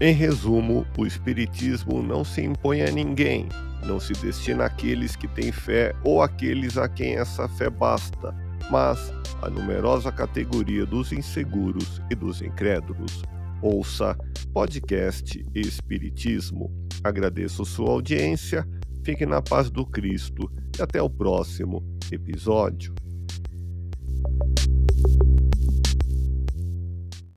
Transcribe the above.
Em resumo, o Espiritismo não se impõe a ninguém, não se destina àqueles que têm fé ou àqueles a quem essa fé basta, mas à numerosa categoria dos inseguros e dos incrédulos. Ouça podcast Espiritismo. Agradeço sua audiência, fique na paz do Cristo e até o próximo episódio.